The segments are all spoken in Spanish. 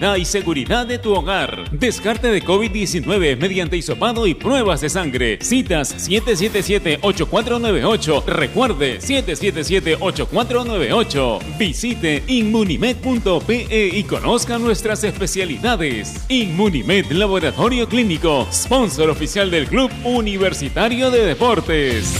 y seguridad de tu hogar. Descarte de COVID-19 mediante hisopado y pruebas de sangre. Citas 777-8498. Recuerde 777-8498. Visite inmunimed.pe y conozca nuestras especialidades. Inmunimed Laboratorio Clínico, sponsor oficial del Club Universitario de Deportes.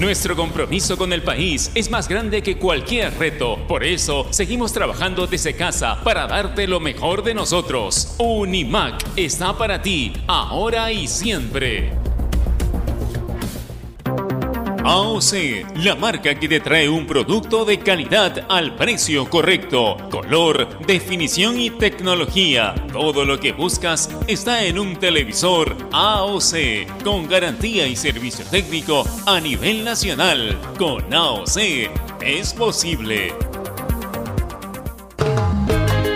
Nuestro compromiso con el país es más grande que cualquier reto. Por eso, seguimos trabajando desde casa para darte lo mejor de nosotros. Unimac está para ti, ahora y siempre. AOC, la marca que te trae un producto de calidad al precio correcto, color, definición y tecnología. Todo lo que buscas está en un televisor AOC, con garantía y servicio técnico a nivel nacional. Con AOC es posible.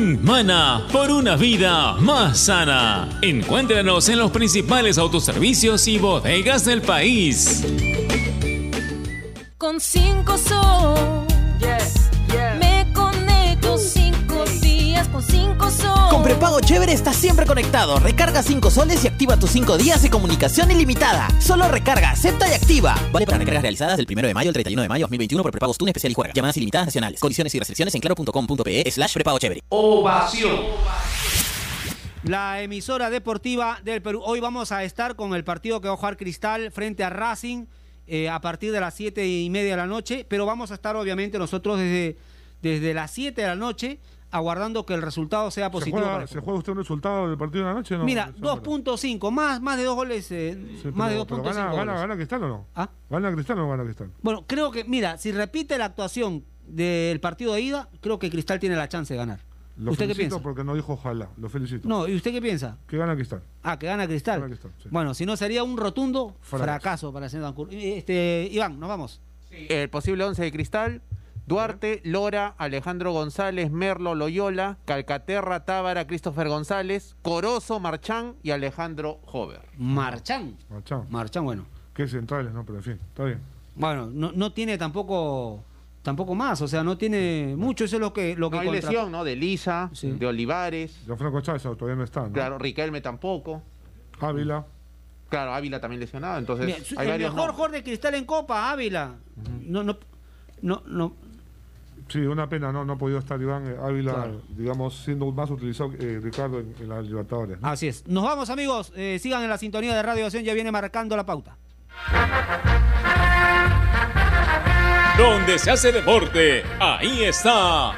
Mana por una vida más sana. Encuéntranos en los principales autoservicios y bodegas del país. Con 5 sol. Me con 5 sol. Con prepago chévere estás siempre conectado. Recarga 5 soles y activa tus 5 días de comunicación ilimitada. Solo recarga, acepta y activa. Vale para recargas realizadas del 1 de mayo al 31 de mayo 2021 por prepagos TUN especial y juega. Llamadas ilimitadas nacionales. Condiciones y restricciones en claro.com.pe slash prepago chévere. Ovación. La emisora deportiva del Perú. Hoy vamos a estar con el partido que va a jugar Cristal frente a Racing eh, a partir de las 7 y media de la noche, pero vamos a estar obviamente nosotros desde, desde las 7 de la noche aguardando que el resultado sea ¿Se positivo. juega, para el ¿Se juega usted un resultado del partido de la noche? o No? Mira, Eso no, 2.5, más, más de dos goles, eh, Sí, más de pero- 2.5 pero gana, gana, gana Cristal o no? ¿Ah? ¿Gana Cristal o no gana Cristal? Bueno, creo que, mira, si repite la actuación del partido de ida, creo que Cristal tiene la chance de ganar. Lo ¿Usted qué felicito piensa? porque no dijo ojalá. Lo felicito. No, ¿y usted qué piensa? Que gana Cristal. Ah, que gana Cristal. Gana Cristal, sí. Bueno, si no sería un rotundo Fracaso. fracaso para el señor Dancur. Este, Iván, nos vamos. El posible 11 de Cristal. Duarte, Lora, Alejandro González, Merlo, Loyola, Calcaterra, Tábara, Christopher González, Corozo, Marchán y Alejandro Hover. Marchán. Marchán. Marchán, bueno. Que centrales, ¿no? Pero en fin, está bien. Bueno, no, no tiene tampoco tampoco más, o sea, no tiene mucho, eso es lo que lo que hay contra- lesión, ¿no? De Lisa, Sí. de Olivares. Gianfranco Chávez todavía no está, ¿no? Claro, Riquelme tampoco. Ávila. Claro, Ávila también lesionado. Entonces, Mira, hay el varios mejor no. jugador de Cristal en Copa, Ávila. No, no, no, no. Sí, una pena, ¿no? No ha podido estar Iván eh, Ávila, Claro. digamos, siendo más utilizado eh, Ricardo en, en la Libertadores. ¿no? Así es. Nos vamos, amigos. Eh, sigan en la sintonía de Radio Acción, ya viene marcando la pauta. Donde se hace deporte, ahí está.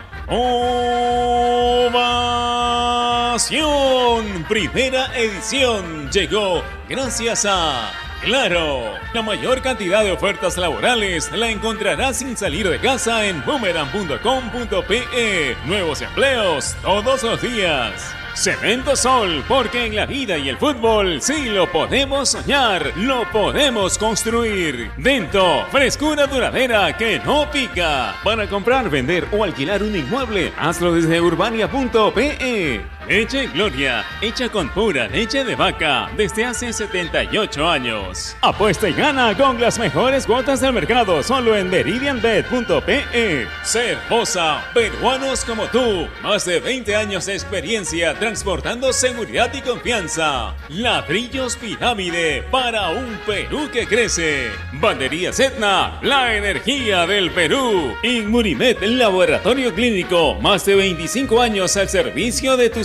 Ovación. Primera edición llegó gracias a Claro. La mayor cantidad de ofertas laborales la encontrarás sin salir de casa en boomerang.com.pe. Nuevos empleos todos los días. Cemento Sol, porque en la vida y el fútbol sí lo podemos soñar, lo podemos construir. Dento, frescura duradera que no pica. Para comprar, vender o alquilar un inmueble, hazlo desde urbania.pe. Leche Gloria, hecha con pura leche de vaca desde hace 78 años. Apuesta y gana con las mejores cuotas del mercado solo en meridianbet.pe. Ser Moza, peruanos como tú, más de 20 años de experiencia transportando seguridad y confianza. Ladrillos Pirámide para un Perú que crece. Bandería Etna, la energía del Perú. Inmunimed, laboratorio clínico, más de 25 años al servicio de tu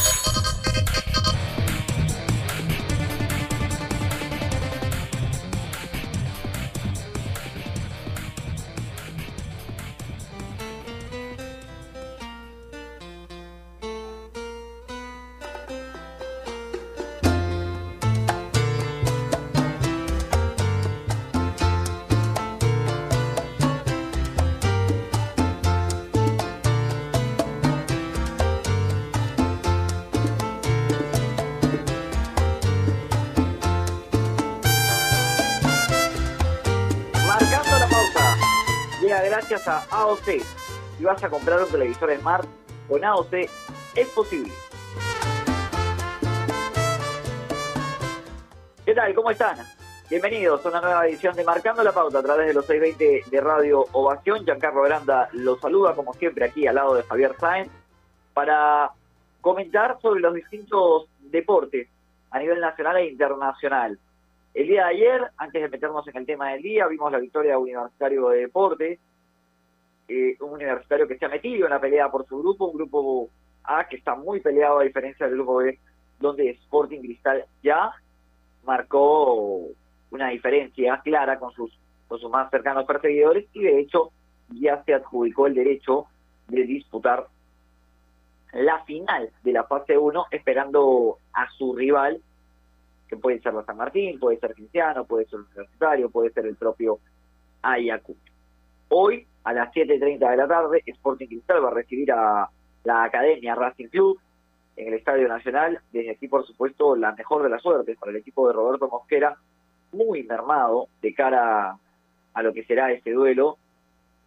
AOC. Si vas a comprar un televisor Smart, con AOC es posible. ¿Qué tal? ¿Cómo están? Bienvenidos a una nueva edición de Marcando la Pauta a través de los 620 de Radio Ovación. Giancarlo Granda los saluda como siempre aquí al lado de Javier Sáenz para comentar sobre los distintos deportes a nivel nacional e internacional. El día de ayer, antes de meternos en el tema del día, vimos la victoria de Universitario de Deportes, eh, un universitario que se ha metido en la pelea por su grupo, un grupo A que está muy peleado a diferencia del grupo B, donde Sporting Cristal ya marcó una diferencia clara con sus, con sus más cercanos perseguidores y de hecho ya se adjudicó el derecho de disputar la final de la fase 1 esperando a su rival que puede ser la San Martín, puede ser Cristiano, puede ser Universitario, puede ser el propio Ayacucho. Hoy, a las 7.30 de la tarde, Sporting Cristal va a recibir a la Academia Racing Club en el Estadio Nacional. Desde aquí, por supuesto, la mejor de las suertes para el equipo de Roberto Mosquera, muy mermado de cara a lo que será este duelo,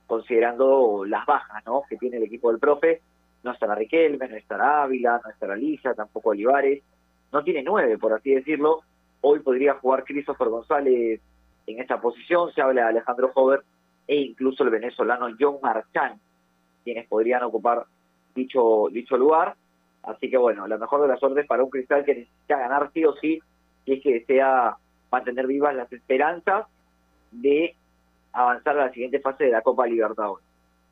considerando las bajas ¿no? que tiene el equipo del profe. No estará Riquelme, no estará Ávila, no estará Lilla, tampoco Olivares no tiene nueve, por así decirlo. Hoy podría jugar Christopher González en esta posición, se habla de Alejandro Hover e incluso el venezolano John Marchán, quienes podrían ocupar dicho, dicho lugar. Así que bueno, la mejor de las suertes para un cristal que necesita ganar sí o sí, y es que desea mantener vivas las esperanzas de avanzar a la siguiente fase de la Copa Libertadores.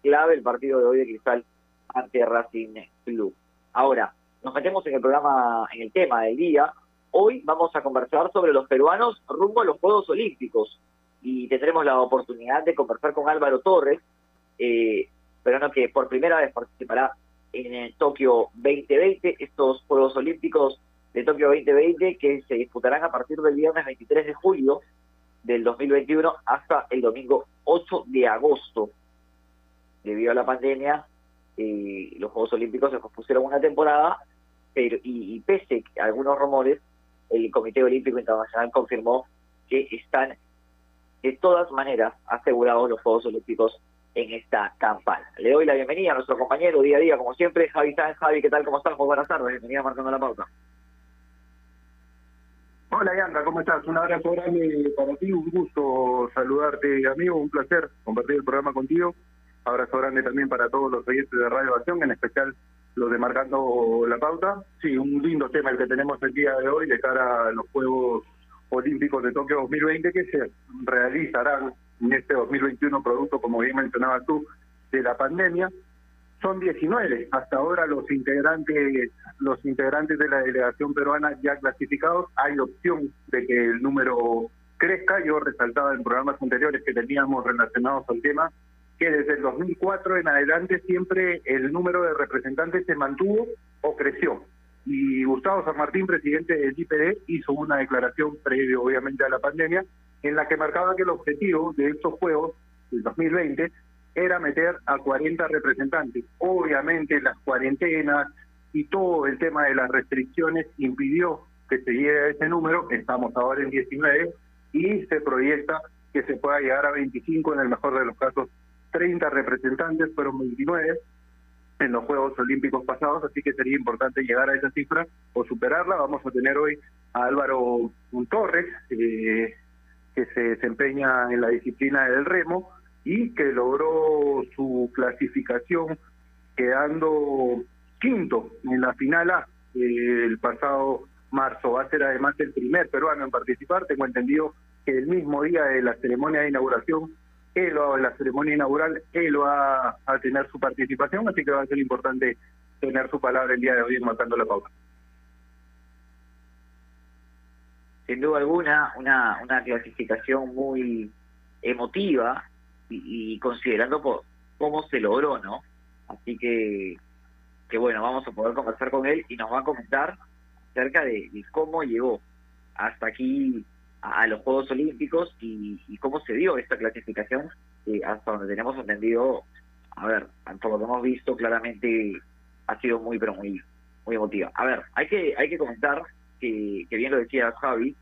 Clave el partido de hoy de Cristal ante Racing Club. Ahora, nos metemos en el programa, en el tema del día. Hoy vamos a conversar sobre los peruanos rumbo a los Juegos Olímpicos y tendremos la oportunidad de conversar con Álvaro Torres, eh, peruano que por primera vez participará en el Tokio 2020, estos Juegos Olímpicos de Tokio 2020 que se disputarán a partir del viernes 23 de julio del 2021 hasta el domingo 8 de agosto. Debido a la pandemia, eh, los Juegos Olímpicos se pospusieron una temporada pero y, y pese a algunos rumores, el Comité Olímpico Internacional confirmó que están de todas maneras asegurados los Juegos Olímpicos en esta campaña. Le doy la bienvenida a nuestro compañero día a día, como siempre, Javi Sáenz. Javi, ¿qué tal? ¿Cómo estás? Muy buenas tardes. Bienvenida marcando la pauta. Hola, Yanda, ¿cómo estás? Un abrazo grande para ti, un gusto saludarte, amigo, un placer compartir el programa contigo. Abrazo grande también para todos los oyentes de Radio Acción, en especial los de Marcando la Pauta. Sí, un lindo tema el que tenemos el día de hoy de cara a los Juegos Olímpicos de Tokio 2020 que se realizarán en este 2021 producto, como bien mencionabas tú, de la pandemia. Son 19 hasta ahora los integrantes los integrantes de la delegación peruana ya clasificados. Hay opción de que el número crezca. Yo resaltaba en programas anteriores que teníamos relacionados al tema que desde el 2004 en adelante siempre el número de representantes se mantuvo o creció. Y Gustavo San Martín, presidente del IPD, hizo una declaración previo, obviamente, a la pandemia, en la que marcaba que el objetivo de estos Juegos del 2020 era meter a 40 representantes. Obviamente las cuarentenas y todo el tema de las restricciones impidió que se llegue a ese número, estamos ahora en 19, y se proyecta que se pueda llegar a 25 en el mejor de los casos 30 representantes, fueron 29 en los Juegos Olímpicos pasados, así que sería importante llegar a esa cifra o superarla. Vamos a tener hoy a Álvaro Torres, eh, que se desempeña en la disciplina del remo y que logró su clasificación quedando quinto en la final A eh, el pasado marzo. Va a ser además el primer peruano en participar. Tengo entendido que el mismo día de la ceremonia de inauguración él va, en la ceremonia inaugural, él va a tener su participación, así que va a ser importante tener su palabra el día de hoy marcando la pauta. Sin duda alguna, una, una clasificación muy emotiva y, considerando cómo se logró, ¿no? Así que, que bueno, vamos a poder conversar con él y nos va a comentar acerca de cómo llegó hasta aquí a, los Juegos Olímpicos y, cómo se dio esta clasificación, hasta donde tenemos entendido, a ver, por lo que hemos visto, claramente ha sido muy, pero muy, muy emotiva. A ver, hay que, hay que comentar que, que bien lo decía Javi,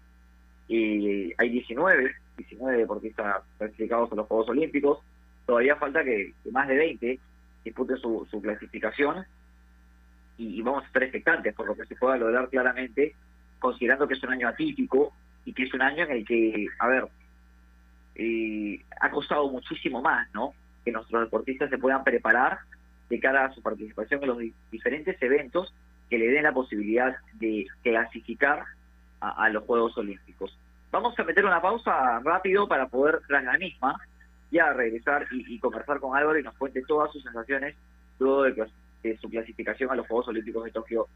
eh, hay 19, 19 deportistas clasificados a los Juegos Olímpicos, todavía falta que, más de 20 disputen su, su clasificación y, vamos a estar expectantes por lo que se pueda lograr claramente, considerando que es un año atípico, y que es un año en el que, a ver, eh, ha costado muchísimo más, ¿no? Que nuestros deportistas se puedan preparar de cara a su participación en los diferentes eventos que le den la posibilidad de clasificar a, los Juegos Olímpicos. Vamos a meter una pausa rápido para poder, tras la misma, ya regresar y, conversar con Álvaro y nos cuente todas sus sensaciones luego de, de su clasificación a los Juegos Olímpicos de Tokio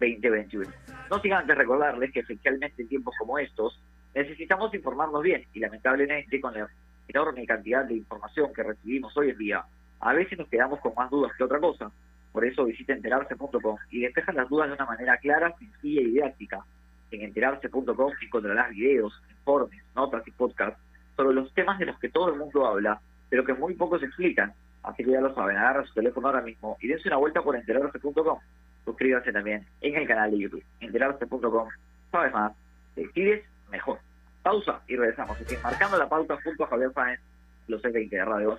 2021. No sin antes recordarles que especialmente en tiempos como estos necesitamos informarnos bien y lamentablemente con la enorme cantidad de información que recibimos hoy en día, a veces nos quedamos con más dudas que otra cosa. Por eso visita enterarse.com y despeja las dudas de una manera clara, sencilla y didáctica. En enterarse.com encontrarás videos, informes, notas y podcasts sobre los temas de los que todo el mundo habla, pero que muy pocos explican. Así que ya lo saben, agarra su teléfono ahora mismo y dense una vuelta por enterarse.com suscríbanse también en el canal de YouTube. Enterarse.com. Sabes más, decides mejor. Pausa y regresamos. Estoy marcando la pauta junto a Javier Fáez, los 20 de Radio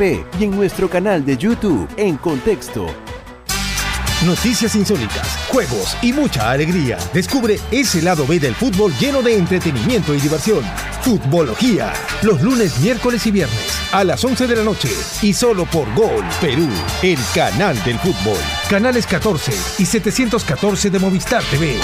y en nuestro canal de YouTube en Contexto. Noticias insólitas, juegos y mucha alegría. Descubre ese lado B del fútbol lleno de entretenimiento y diversión. Futbología. Los lunes, miércoles y viernes a las 11 de la noche. Y solo por Gol Perú, el canal del fútbol. Canales 14 y 714 de Movistar TV.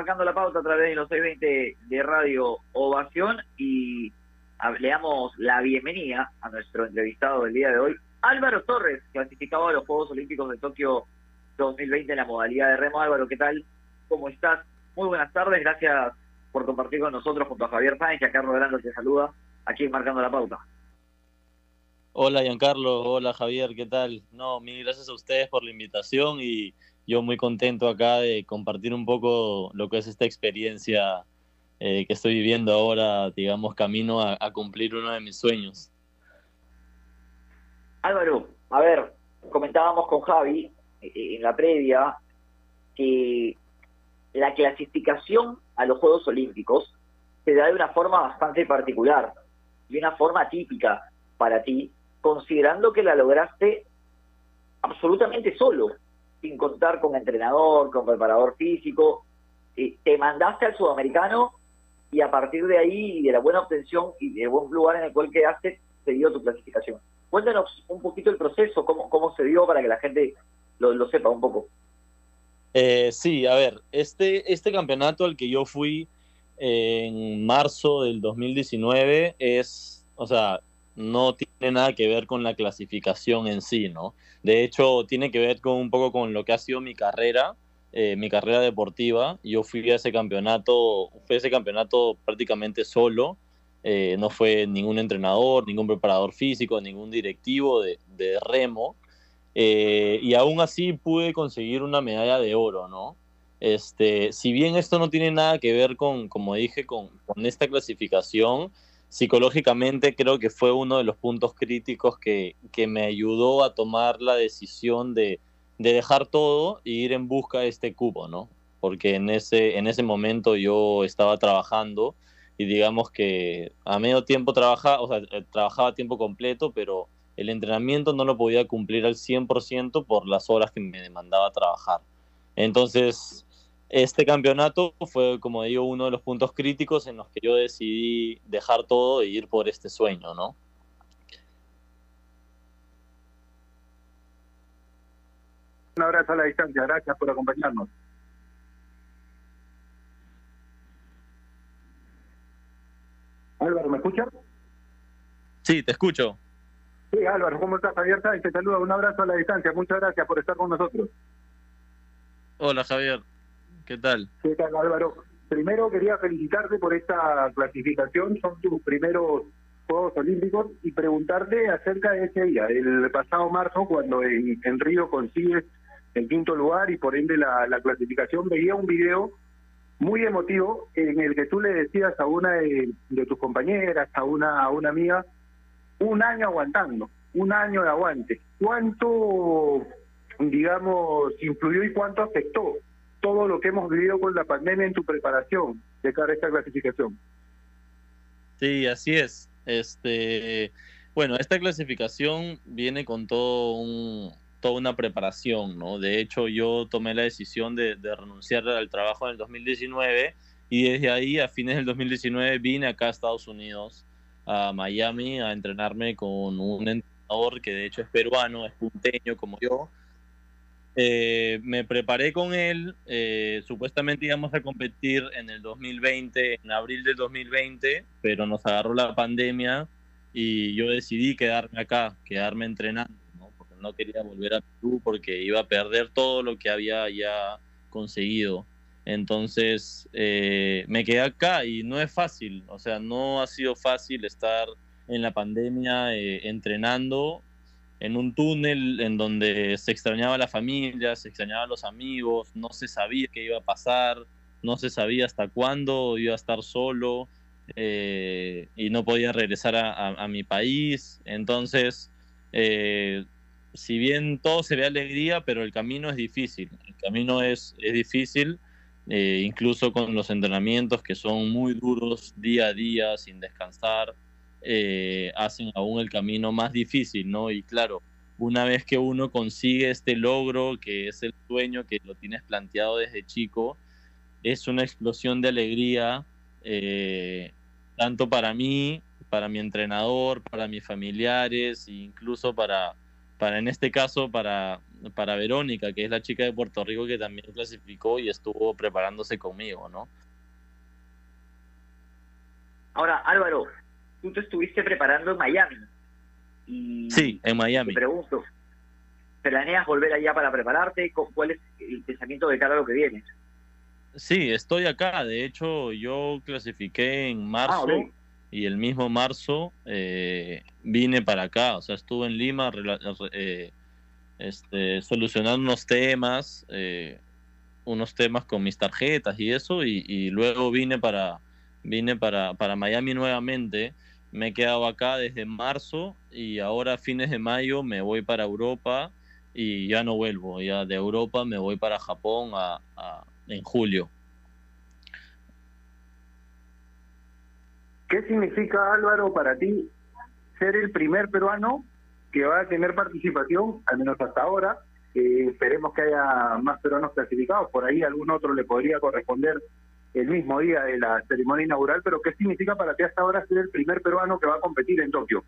Marcando la pauta a través de los 620 de Radio Ovación y le damos la bienvenida a nuestro entrevistado del día de hoy, Álvaro Torres, clasificado a los Juegos Olímpicos de Tokio 2020 en la modalidad de remo. Álvaro, ¿qué tal? ¿Cómo estás? Muy buenas tardes, gracias por compartir con nosotros junto a Javier Sáenz, que acá Grande te saluda, aquí marcando la pauta. Hola Giancarlo, hola Javier, ¿qué tal? No, mil gracias a ustedes por la invitación y yo muy contento acá de compartir un poco lo que es esta experiencia eh, que estoy viviendo ahora, digamos, camino a, cumplir uno de mis sueños. Álvaro, a ver, comentábamos con Javi eh, en la previa que la clasificación a los Juegos Olímpicos se da de una forma bastante particular y una forma típica para ti, considerando que la lograste absolutamente solo, sin contar con entrenador, con preparador físico. Eh, te mandaste al sudamericano y a partir de ahí y de la buena obtención y del buen lugar en el cual quedaste, se dio tu clasificación. Cuéntanos un poquito el proceso, cómo, cómo se dio para que la gente lo, sepa un poco. Eh, sí, a ver, este, este campeonato al que yo fui en marzo del 2019 es, o sea, no tiene nada que ver con la clasificación en sí, ¿no? De hecho, tiene que ver con un poco con lo que ha sido mi carrera eh, mi carrera deportiva. Yo fui a ese campeonato, fui a ese campeonato prácticamente solo. Eh, no fue ningún entrenador, ningún preparador físico, ningún directivo de, remo. Eh, y aún así pude conseguir una medalla de oro, ¿no? Este, si bien esto no tiene nada que ver con, como dije, con, con esta clasificación, psicológicamente creo que fue uno de los puntos críticos que, que me ayudó a tomar la decisión de, de dejar todo e ir en busca de este cupo, ¿no? Porque en ese, en ese momento yo estaba trabajando y digamos que a medio tiempo trabajaba, o sea, eh, trabajaba a tiempo completo, pero el entrenamiento no lo podía cumplir al 100% por las horas que me demandaba trabajar. Entonces, este campeonato fue, como digo, uno de los puntos críticos en los que yo decidí dejar todo e ir por este sueño, ¿no? Un abrazo a la distancia, gracias por acompañarnos. Álvaro, ¿me escuchas? Sí, te escucho. Sí, Álvaro, ¿cómo estás? Javier y te saluda. Un abrazo a la distancia. Muchas gracias por estar con nosotros. Hola, Javier. ¿Qué tal? ¿Qué tal, Álvaro? Primero quería felicitarte por esta clasificación. Son tus primeros Juegos Olímpicos y preguntarte acerca de ese día, el pasado marzo, cuando en, Río consigues en quinto lugar y por ende la, clasificación, veía un video muy emotivo en el que tú le decías a una de, tus compañeras, a una, a una amiga, un año aguantando, un año de aguante. ¿Cuánto, digamos, influyó y cuánto afectó todo lo que hemos vivido con la pandemia en tu preparación de cara a esta clasificación? Sí, así es. Este, bueno, esta clasificación viene con todo un, toda una preparación, ¿no? De hecho, yo tomé la decisión de, renunciar al trabajo en el 2019 y desde ahí, a fines del 2019, vine acá a Estados Unidos, a Miami, a entrenarme con un entrenador que de hecho es peruano, es punteño como yo. Eh, me preparé con él, eh, supuestamente íbamos a competir en el 2020, en abril del 2020, pero nos agarró la pandemia y yo decidí quedarme acá, quedarme entrenando no quería volver a Perú porque iba a perder todo lo que había ya conseguido. Entonces eh, me quedé acá y no es fácil, o sea, no ha sido fácil estar en la pandemia eh, entrenando en un túnel en donde se extrañaba la familia, se extrañaban los amigos, no se sabía qué iba a pasar, no se sabía hasta cuándo iba a estar solo eh, y no podía regresar a, mi país. Entonces, si bien todo se ve alegría, pero el camino es difícil. El camino es, es difícil, eh, incluso con los entrenamientos que son muy duros día a día, sin descansar, eh, hacen aún el camino más difícil, ¿no? Y claro, una vez que uno consigue este logro, que es el sueño que lo tienes planteado desde chico, es una explosión de alegría, eh, tanto para mí, para mi entrenador, para mis familiares, e incluso para para en este caso, para para Verónica, que es la chica de Puerto Rico que también clasificó y estuvo preparándose conmigo, ¿no? Ahora, Álvaro, tú te estuviste preparando en Miami. Y Sí, en Miami. Te pregunto, ¿planeas volver allá para prepararte? ¿Cu- ¿Cuál es el pensamiento de cara a lo que viene? Sí, estoy acá. De hecho, yo clasifiqué en marzo Ah, ok. y el mismo marzo eh, vine para acá. O sea, estuve en Lima eh, este, solucionando unos temas, eh, unos temas con mis tarjetas y eso, y, y luego vine para vine para, para Miami nuevamente. Me he quedado acá desde marzo y ahora fines de mayo me voy para Europa y ya no vuelvo. Ya de Europa me voy para Japón a- a- en julio. ¿Qué significa, Álvaro, para ti ser el primer peruano que va a tener participación, al menos hasta ahora? Eh, esperemos que haya más peruanos clasificados. Por ahí algún otro le podría corresponder el mismo día de la ceremonia inaugural, pero ¿qué significa para ti hasta ahora ser el primer peruano que va a competir en Tokio?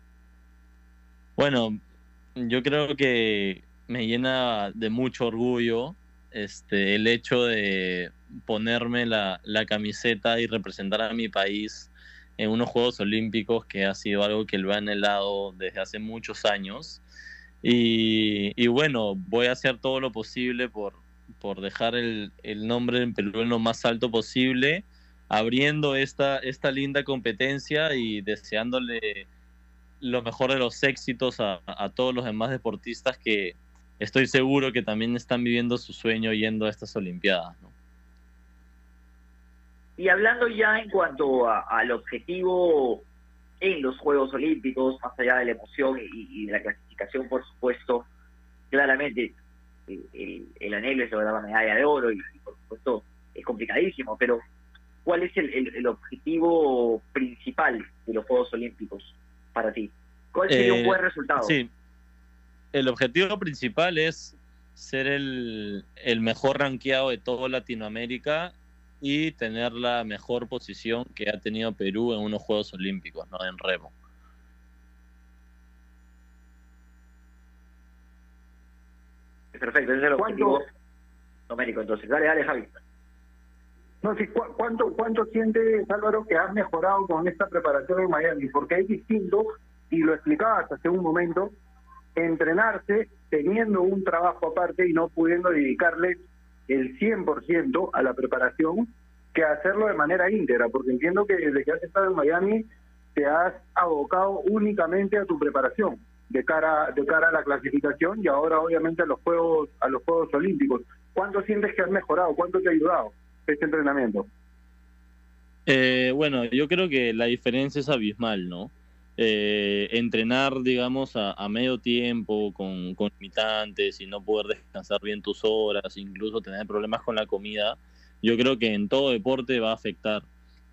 Bueno, yo creo que me llena de mucho orgullo este el hecho de ponerme la, la camiseta y representar a mi país en unos Juegos Olímpicos que ha sido algo que lo he anhelado desde hace muchos años. Y, y bueno, voy a hacer todo lo posible por, por dejar el, el nombre en Perú en lo más alto posible, abriendo esta, esta linda competencia y deseándole lo mejor de los éxitos a, a todos los demás deportistas que estoy seguro que también están viviendo su sueño yendo a estas Olimpiadas. ¿no? Y hablando ya en cuanto a- al objetivo en los Juegos Olímpicos, más allá de la emoción y, y de la clasificación, por supuesto, claramente el, el- el anhelo es lograr la medalla de oro y, y, por supuesto es complicadísimo, pero ¿cuál es el, el- el objetivo principal de los Juegos Olímpicos para ti? ¿Cuál sería un Eh, buen resultado? Sí, el objetivo principal es ser el, el mejor rankeado de toda Latinoamérica y tener la mejor posición que ha tenido Perú en unos Juegos Olímpicos, ¿no? En remo. Perfecto, ese es el objetivo numérico. Entonces, dale, dale, Javi. No, sí, ¿cu- ¿cuánto, ¿Cuánto sientes, Álvaro, que has mejorado con esta preparación en Miami? Porque es distinto, y lo explicabas hace un momento, entrenarse teniendo un trabajo aparte y no pudiendo dedicarle el 100% a la preparación que hacerlo de manera íntegra, porque entiendo que desde que has estado en Miami te has abocado únicamente a tu preparación de cara de cara a la clasificación y ahora obviamente a los juegos a los Juegos Olímpicos. ¿Cuánto sientes que has mejorado? ¿Cuánto te ha ayudado este entrenamiento? Eh, bueno, yo creo que la diferencia es abismal, ¿no? Eh, entrenar, digamos, a, a medio tiempo con, con limitantes y no poder descansar bien tus horas, incluso tener problemas con la comida, yo creo que en todo deporte va a afectar.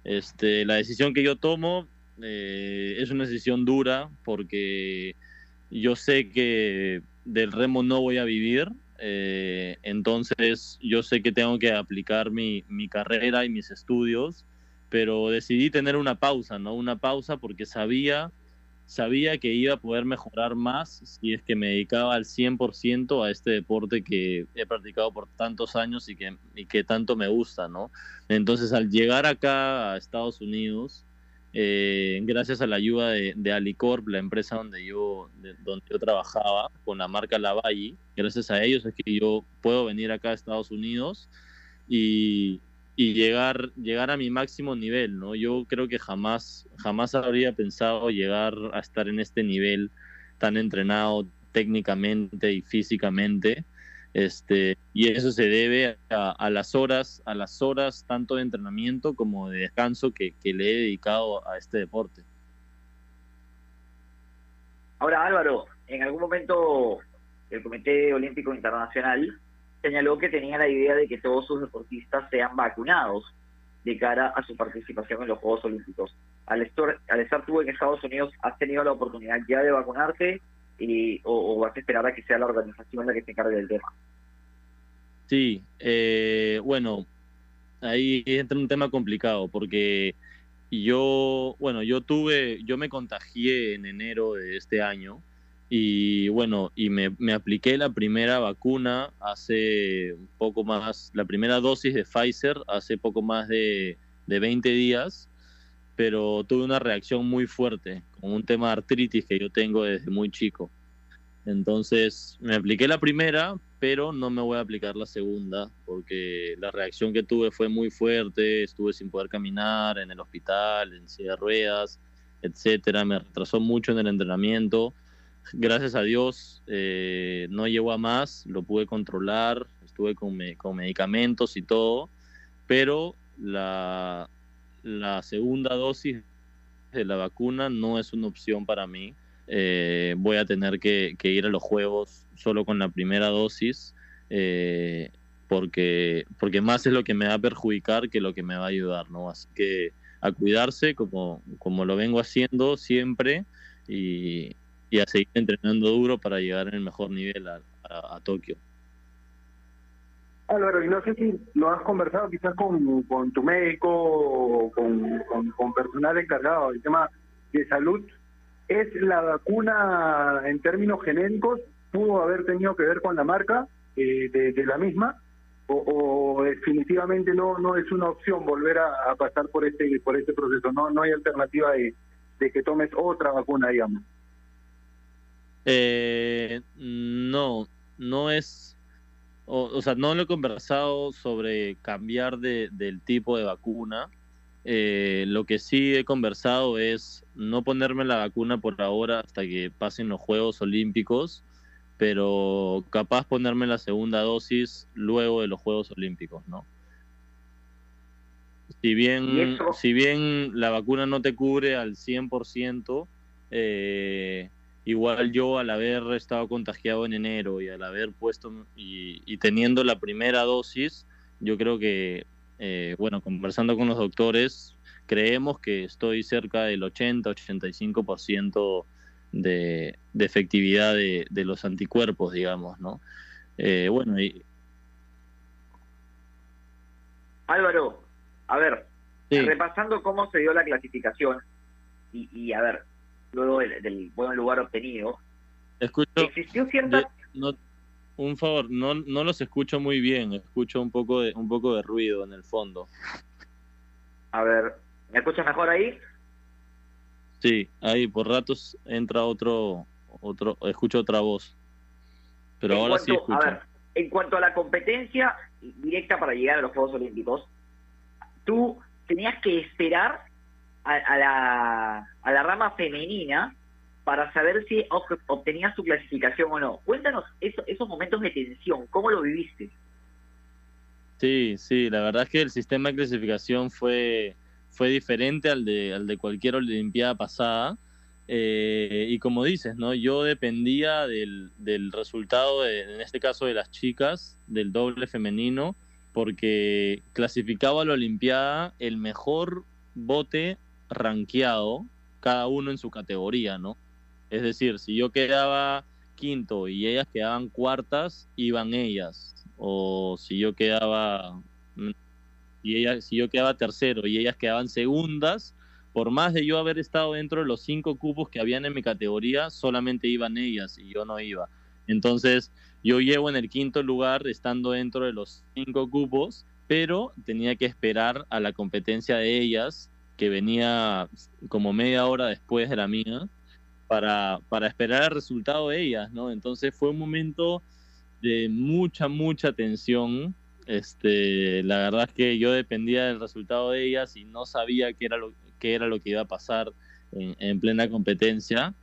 Este, la decisión que yo tomo eh, es una decisión dura porque yo sé que del remo no voy a vivir, eh, entonces yo sé que tengo que aplicar mi, mi carrera y mis estudios, pero decidí tener una pausa, ¿no? Una pausa porque sabía, sabía que iba a poder mejorar más si es que me dedicaba al 100% a este deporte que he practicado por tantos años y que, y que tanto me gusta, ¿no? Entonces al llegar acá a Estados Unidos, eh, gracias a la ayuda de, de Alicorp, la empresa donde yo, de- donde yo trabajaba, con la marca Lavalle, gracias a ellos es que yo puedo venir acá a Estados Unidos y, y llegar, llegar a mi máximo nivel, ¿no? Yo creo que jamás, jamás habría pensado llegar a estar en este nivel tan entrenado técnicamente y físicamente. Este, y eso se debe a, las horas, a las horas tanto de entrenamiento como de descanso que, que le he dedicado a este deporte. Ahora, Álvaro, en algún momento el Comité Olímpico Internacional señaló que tenía la idea de que todos sus deportistas sean vacunados de cara a su participación en los Juegos Olímpicos. Al estar, al estar tú en Estados Unidos, ¿has tenido la oportunidad ya de vacunarte y, o, vas a esperar a que sea la organización la que se encargue del tema? Sí, eh, bueno, ahí entra un tema complicado porque yo, bueno, yo tuve, yo me contagié en enero de este año Y bueno, y me, me apliqué la primera vacuna hace un poco más, la primera dosis de Pfizer hace poco más de, de 20 días, pero tuve una reacción muy fuerte con un tema de artritis que yo tengo desde muy chico. Entonces me apliqué la primera, pero no me voy a aplicar la segunda porque la reacción que tuve fue muy fuerte, estuve sin poder caminar en el hospital, en silla de ruedas, etcétera, me retrasó mucho en el entrenamiento. Gracias a Dios eh, no llegó a más, lo pude controlar, estuve con, me- con medicamentos y todo, pero la, la segunda dosis de la vacuna no es una opción para mí. Eh, voy a tener que, ir a los juegos solo con la primera dosis eh, porque, porque más es lo que me va a perjudicar que lo que me va a ayudar, ¿no? Así que a cuidarse como, como lo vengo haciendo siempre y, y a seguir entrenando duro para llegar en el mejor nivel a- a Tokio. Álvaro, y no sé si lo has conversado quizás con, con tu médico o con, con- personal encargado del tema de salud. ¿Es la vacuna en términos genéricos? ¿Pudo haber tenido que ver con la marca eh, de, la misma? O, definitivamente no no es una opción volver a, a pasar por este por este proceso? No no hay alternativa de, de que tomes otra vacuna, digamos. Eh, no, no es, o, o sea, no lo he conversado sobre cambiar de, del tipo de vacuna. Eh, lo que sí he conversado es no ponerme la vacuna por ahora hasta que pasen los Juegos Olímpicos, pero capaz ponerme la segunda dosis luego de los Juegos Olímpicos, ¿no? Si ¿Y bien, si bien la vacuna no te cubre al 100%, eh, igual yo al haber estado contagiado en enero y al haber puesto y, y teniendo la primera dosis, yo creo que, eh, bueno, conversando con los doctores, creemos que estoy cerca del 80-85% de, de efectividad de, de los anticuerpos, digamos, ¿no? Eh, bueno, y, Álvaro, a ver, Sí. repasando cómo se dio la clasificación y, y a ver, luego del, del buen lugar obtenido, escucho... existió cierta... no, un favor, no, no los escucho muy bien, escucho un poco de, un poco de ruido en el fondo. A ver, ¿me escuchas mejor ahí? Sí, ahí por ratos entra otro, otro, escucho otra voz. Pero En ahora sí escucho. A ver, en cuanto a la competencia directa para llegar a los Juegos Olímpicos, tú tenías que esperar a, a la, a la rama femenina para saber si ob- obtenías tu clasificación o no. Cuéntanos eso- esos momentos de tensión, ¿cómo lo viviste? Sí, sí, la verdad es que el sistema de clasificación fue, fue diferente al de, al de cualquier Olimpiada pasada. Eh, y como dices, ¿no? Yo dependía del, del resultado, de- en este caso de las chicas, del doble femenino, porque clasificaba a la Olimpiada el mejor bote rankeado, cada uno en su categoría, ¿no? Es decir, si yo quedaba quinto y ellas quedaban cuartas, iban ellas. O si yo quedaba mm, y ella, si yo quedaba tercero y ellas quedaban segundas, por más de yo haber estado dentro de los cinco cupos que habían en mi categoría, solamente iban ellas y yo no iba. Entonces, yo llevo en el quinto lugar estando dentro de los cinco cupos, pero tenía que esperar a la competencia de ellas, que venía como media hora después de la mía, para, para esperar el resultado de ellas, ¿no? Entonces fue un momento de mucha, mucha tensión. Este, la verdad es que yo dependía del resultado de ellas y no sabía qué era lo, qué era lo que iba a pasar en, en plena competencia.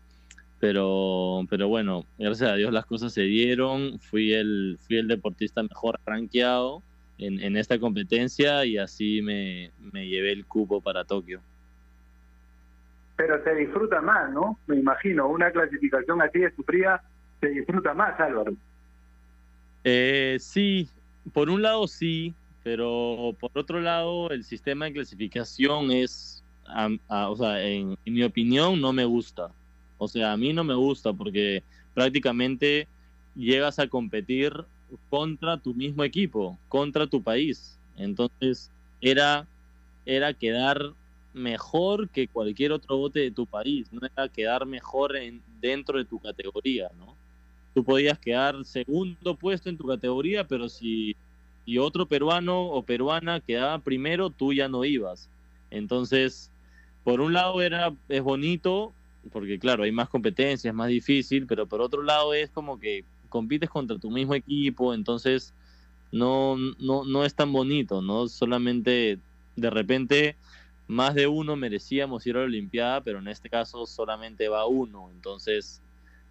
Pero, pero bueno, gracias a Dios las cosas se dieron. Fui el, fui el deportista mejor rankeado en, en esta competencia y así me, me llevé el cupo para Tokio. Pero se disfruta más, ¿no? Me imagino, una clasificación así de sufrida se disfruta más, Álvaro. Eh, sí, por un lado sí, pero por otro lado el sistema de clasificación es, am- a- o sea, en, en mi opinión no me gusta. O sea, a mí no me gusta porque prácticamente llegas a competir contra tu mismo equipo, contra tu país. Entonces era, era quedar mejor que cualquier otro bote de tu país, no era quedar mejor en, dentro de tu categoría, ¿no? Tú podías quedar segundo puesto en tu categoría, pero si y otro peruano o peruana quedaba primero, tú ya no ibas. Entonces, por un lado era es bonito, porque claro, hay más competencia, es más difícil, pero por otro lado es como que compites contra tu mismo equipo, entonces no, no, no es tan bonito, ¿no? Solamente de repente más de uno merecíamos ir a la Olimpiada, pero en este caso solamente va uno, entonces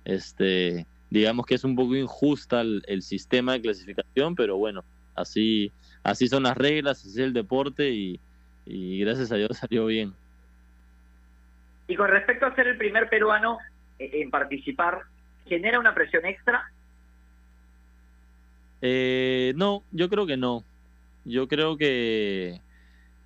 este digamos que es un poco injusta el, sistema de clasificación, pero bueno, así, así son las reglas, así es el deporte y, y gracias a Dios salió bien. Y con respecto a ser el primer peruano eh, en participar, ¿genera una presión extra? Eh, no, yo creo que no. Yo creo que,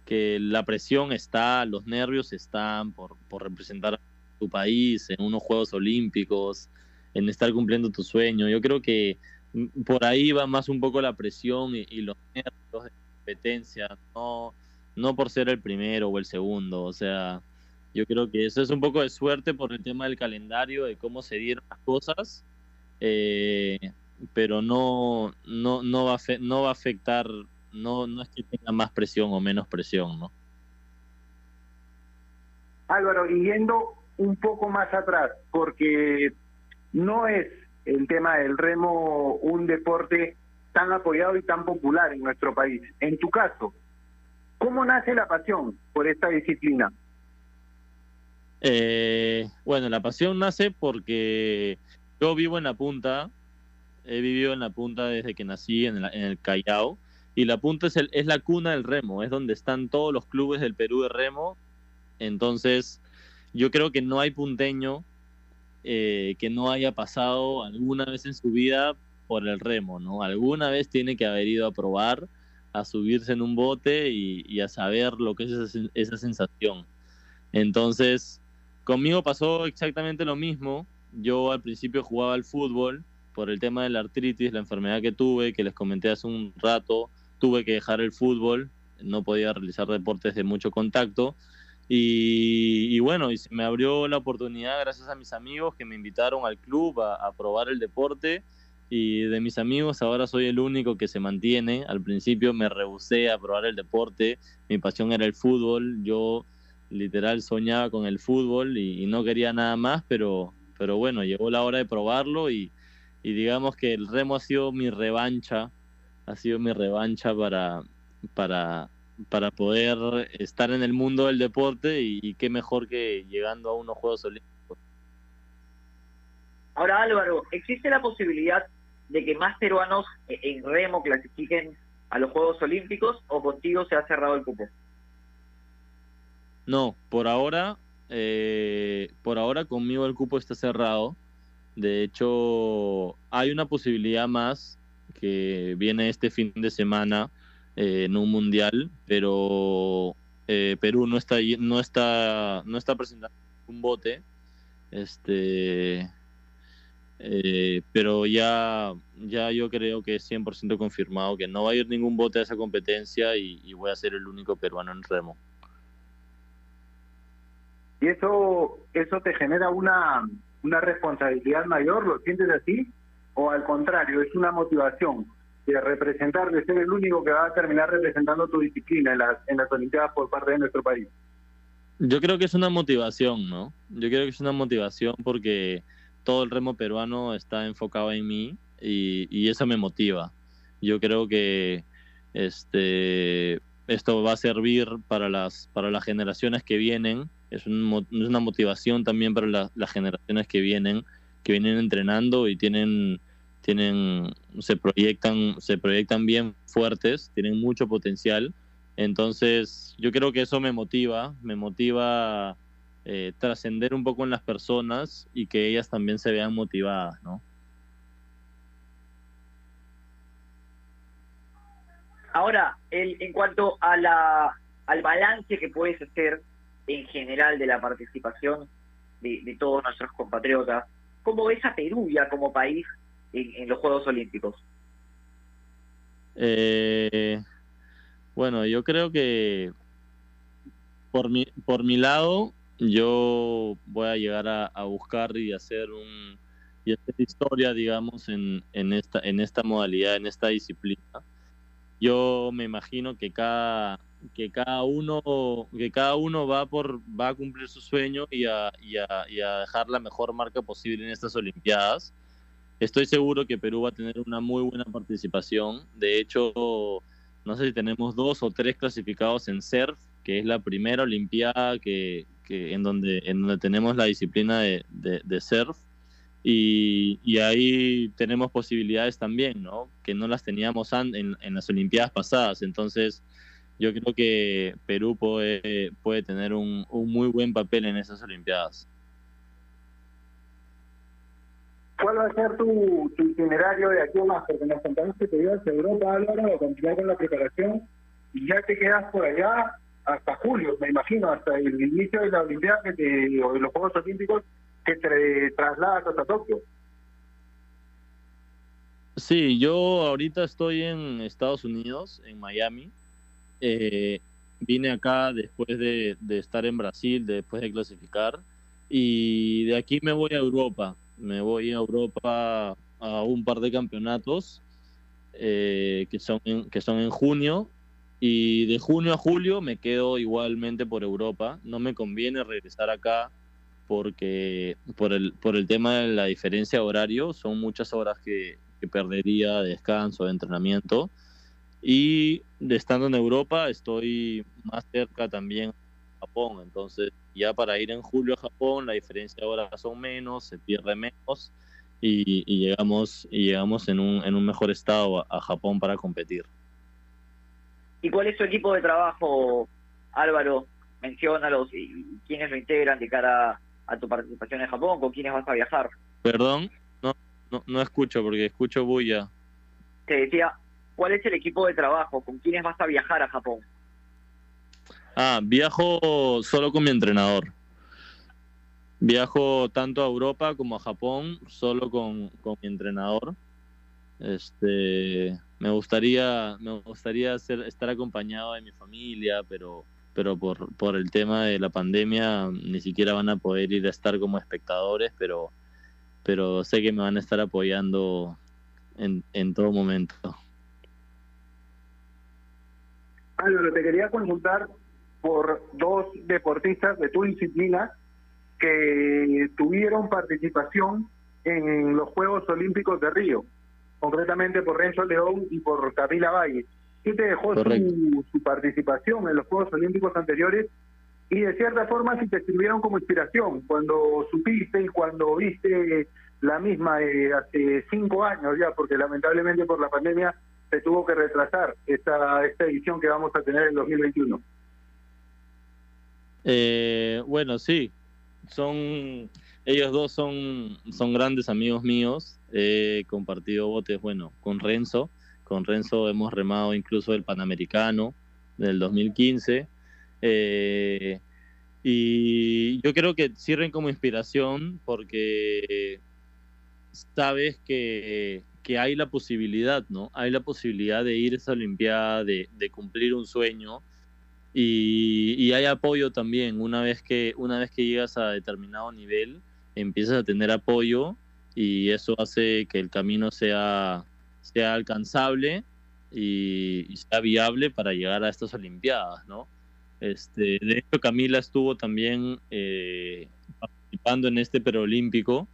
que la presión está, los nervios están por, por representar a tu país en unos Juegos Olímpicos, en estar cumpliendo tu sueño. Yo creo que mm, por ahí va más un poco la presión y, los nervios de competencia, no, no por ser el primero o el segundo. O sea, yo creo que eso es un poco de suerte por el tema del calendario, de cómo se dieron las cosas, eh, pero no, no, no, va a no va a afectar, no, no es que tenga más presión o menos presión, ¿no? Álvaro, y yendo un poco más atrás, porque no es el tema del remo un deporte tan apoyado y tan popular en nuestro país. En tu caso, ¿cómo nace la pasión por esta disciplina? Eh, bueno, la pasión nace porque yo vivo en la punta, he vivido en la punta desde que nací en, el Callao, y la punta es, la cuna del remo, es donde están todos los clubes del Perú de remo, entonces yo creo que no hay punteño eh, que no haya pasado alguna vez en su vida por el remo, ¿no? Alguna vez tiene que haber ido a probar, a subirse en un bote y, a saber lo que es esa, esa sensación. Entonces, conmigo pasó exactamente lo mismo. Yo al principio jugaba al fútbol por el tema de la artritis, la enfermedad que tuve, que les comenté hace un rato, tuve que dejar el fútbol, no podía realizar deportes de mucho contacto. Y, y bueno, y me abrió la oportunidad gracias a mis amigos que me invitaron al club a, a probar el deporte. Y de mis amigos ahora soy el único que se mantiene. Al principio me rehusé a probar el deporte, mi pasión era el fútbol, yo literal soñaba con el fútbol y, y no quería nada más, pero, pero bueno, llegó la hora de probarlo y, y digamos que el remo ha sido mi revancha, ha sido mi revancha para, para, para poder estar en el mundo del deporte y, y qué mejor que llegando a unos Juegos Olímpicos. Ahora, Álvaro, ¿existe la posibilidad de que más peruanos eh, en remo clasifiquen a los Juegos Olímpicos o contigo se ha cerrado el cupo? No, por ahora, eh, por ahora conmigo el cupo está cerrado. De hecho, hay una posibilidad más que viene este fin de semana eh, en un mundial, pero eh, Perú no está no está no está presentando un bote, este, eh, pero ya ya yo creo que es 100% confirmado que no va a ir ningún bote a esa competencia y, y voy a ser el único peruano en remo. ¿Y eso, eso te genera una, una responsabilidad mayor? ¿Lo sientes así? ¿O al contrario, es una motivación de representar, de ser el único que va a terminar representando tu disciplina en las, en las Olimpiadas por parte de nuestro país? Yo creo que es una motivación, ¿no? Yo creo que es una motivación porque todo el remo peruano está enfocado en mí y, y eso me motiva. Yo creo que este esto va a servir para las para las generaciones que vienen. Es, un es una motivación también para la- las generaciones que vienen, que vienen entrenando y tienen tienen se proyectan se proyectan bien fuertes, tienen mucho potencial. Entonces, yo creo que eso me motiva, me motiva eh, trascender un poco en las personas y que ellas también se vean motivadas, ¿no? Ahora, el, en cuanto a la, al balance que puedes hacer en general de la participación de, todos nuestros compatriotas, ¿cómo ves a Perú ya como país en, en los Juegos Olímpicos? Eh, bueno, yo creo que por mi, por mi lado, yo voy a llegar a, a buscar y hacer un y hacer historia, digamos, en, en esta en esta modalidad, en esta disciplina. Yo me imagino que cada que cada uno que cada uno va por va a cumplir su sueño y a, y a, y a dejar la mejor marca posible en estas Olimpiadas. Estoy seguro que Perú va a tener una muy buena participación. De hecho, no sé si tenemos dos o tres clasificados en surf, que es la primera Olimpiada que, que en donde en donde tenemos la disciplina de, de, de surf. Y, y, ahí tenemos posibilidades también, ¿no? Que no las teníamos en, en, las Olimpiadas pasadas. Entonces, yo creo que Perú puede, puede tener un, un muy buen papel en esas Olimpiadas. ¿Cuál va a ser tu, tu itinerario de aquí a más? Porque nos contamos que te ibas a Europa, Álvaro, a continuar con la preparación y ya te quedas por allá hasta julio, me imagino, hasta el inicio de la Olimpiada que te, o de los Juegos Olímpicos que te trasladas hasta Tokio. Sí, yo ahorita estoy en Estados Unidos, en Miami. Eh, vine acá después de, estar en Brasil, después de clasificar. Y de aquí me voy a Europa. Me voy a Europa a un par de campeonatos eh, que, son en, que son en junio. Y de junio a julio me quedo igualmente por Europa. No me conviene regresar acá porque por el, por el tema de la diferencia de horario son muchas horas que, que perdería de descanso, de entrenamiento. Y estando en Europa estoy más cerca también a Japón, entonces ya para ir en julio a Japón la diferencia de horas son menos, se pierde menos y, llegamos y llegamos en un, en un mejor estado a, a Japón para competir. ¿Y cuál es su equipo de trabajo, Álvaro? Menciónalos y quiénes lo integran de cara a tu participación en Japón? ¿Con quiénes vas a viajar? Perdón, no, no, no escucho porque escucho bulla. Te decía, ¿cuál es el equipo de trabajo? ¿Con quiénes vas a viajar a Japón? Ah, viajo solo con mi entrenador. Viajo tanto a Europa como a Japón solo con, con mi entrenador. Este, me gustaría, me gustaría ser, estar acompañado de mi familia, pero pero por, por el tema de la pandemia ni siquiera van a poder ir a estar como espectadores, pero, pero sé que me van a estar apoyando en, en todo momento. Álvaro, te quería consultar por dos deportistas de tu disciplina que tuvieron participación en los Juegos Olímpicos de Río, concretamente por Renzo León y por Camila Valle. ¿Qué te dejó su, su, participación en los Juegos Olímpicos anteriores? Y de cierta forma, si te sirvieron como inspiración, cuando supiste y cuando viste la misma eh, hace cinco años ya, porque lamentablemente por la pandemia se tuvo que retrasar esta, esta edición que vamos a tener en 2021. Eh, bueno, sí, son ellos dos son, son grandes amigos míos. He compartido botes, bueno, con Renzo con Renzo hemos remado incluso el Panamericano del 2015. Eh, y yo creo que sirven como inspiración porque sabes que, que, hay la posibilidad, ¿no? Hay la posibilidad de ir a esa Olimpiada, de, cumplir un sueño. Y, y, hay apoyo también. Una vez, que, una vez que llegas a determinado nivel, empiezas a tener apoyo y eso hace que el camino sea, sea alcanzable y, sea viable para llegar a estas Olimpiadas, ¿no? Este, de hecho, Camila estuvo también eh, participando en este preolímpico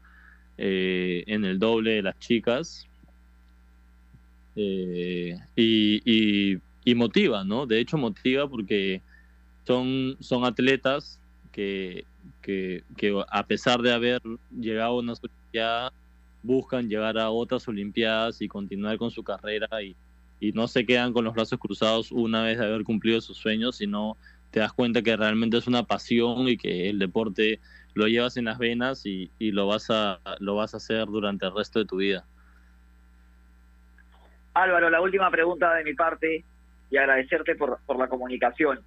eh, en el doble de las chicas eh, y, motiva, ¿no? De hecho, motiva porque son, son atletas que, que, que a pesar de haber llegado a una Olimpiadas buscan llegar a otras Olimpiadas y continuar con su carrera y, no se quedan con los brazos cruzados una vez de haber cumplido sus sueños, sino te das cuenta que realmente es una pasión y que el deporte lo llevas en las venas y, y lo, vas a, lo vas a hacer durante el resto de tu vida. Álvaro, la última pregunta de mi parte y agradecerte por, por la comunicación.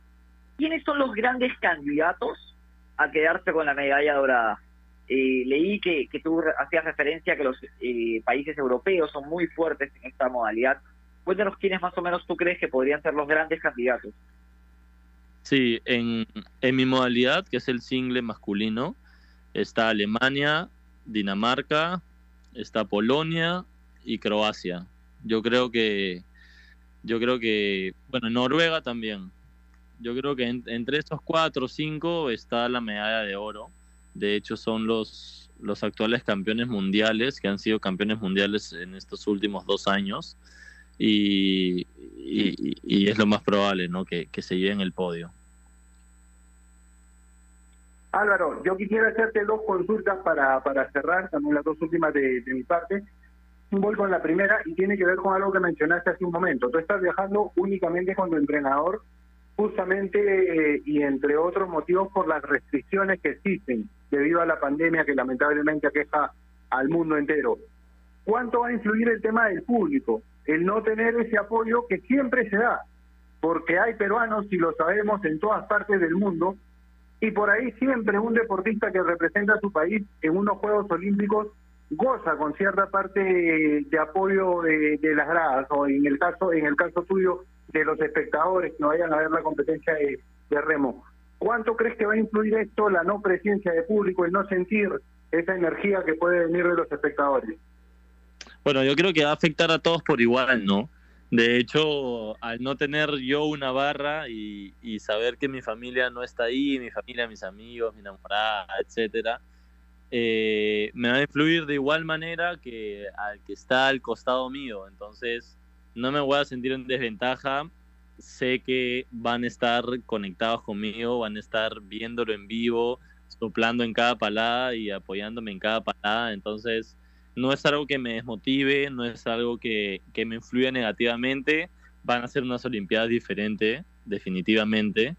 ¿Quiénes son los grandes candidatos a quedarse con la medalla dorada? Eh, leí que, que, tú hacías referencia a que los eh, países europeos son muy fuertes en esta modalidad. Cuéntanos quiénes más o menos tú crees que podrían ser los grandes candidatos. Sí, en, en mi modalidad, que es el single masculino, está Alemania, Dinamarca, está Polonia y Croacia. Yo creo que, yo creo que, bueno, Noruega también. Yo creo que en- entre estos cuatro o cinco está la medalla de oro. De hecho, son los, los actuales campeones mundiales, que han sido campeones mundiales en estos últimos dos años. Y, y- y es lo más probable, ¿no? Que, que se lleven el podio. Álvaro, yo quisiera hacerte dos consultas para, para cerrar, también las dos últimas de, mi parte. Voy con la primera y tiene que ver con algo que mencionaste hace un momento. Tú estás viajando únicamente con tu entrenador, justamente eh, y entre otros motivos por las restricciones que existen debido a la pandemia que lamentablemente aqueja al mundo entero. ¿Cuánto va a influir el tema del público? El no tener ese apoyo que siempre se da, porque hay peruanos, y lo sabemos, en todas partes del mundo, y por ahí siempre un deportista que representa a su país en unos Juegos Olímpicos goza con cierta parte de apoyo de, las gradas o en el caso en el caso tuyo de los espectadores que no vayan a ver la competencia de remo. ¿Cuánto crees que va a influir esto, la no presencia de público, el no sentir esa energía que puede venir de los espectadores? Bueno, yo creo que va a afectar a todos por igual, ¿no? De hecho, al no tener yo una barra y, saber que mi familia no está ahí, mi familia, mis amigos, mi enamorada, etcétera, eh, me va a influir de igual manera que al que está al costado mío. Entonces, no me voy a sentir en desventaja. Sé que van a estar conectados conmigo, van a estar viéndolo en vivo, soplando en cada palada y apoyándome en cada palada. Entonces, no es algo que me desmotive, no es algo que, que me influya negativamente. Van a ser unas Olimpiadas diferentes, definitivamente,